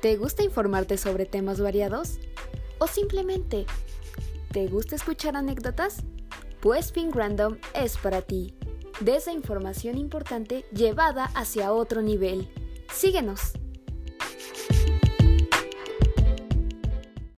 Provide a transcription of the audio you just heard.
¿Te gusta informarte sobre temas variados? ¿O simplemente te gusta escuchar anécdotas? Pues Pink Random es para ti. De información importante llevada hacia otro nivel. Síguenos.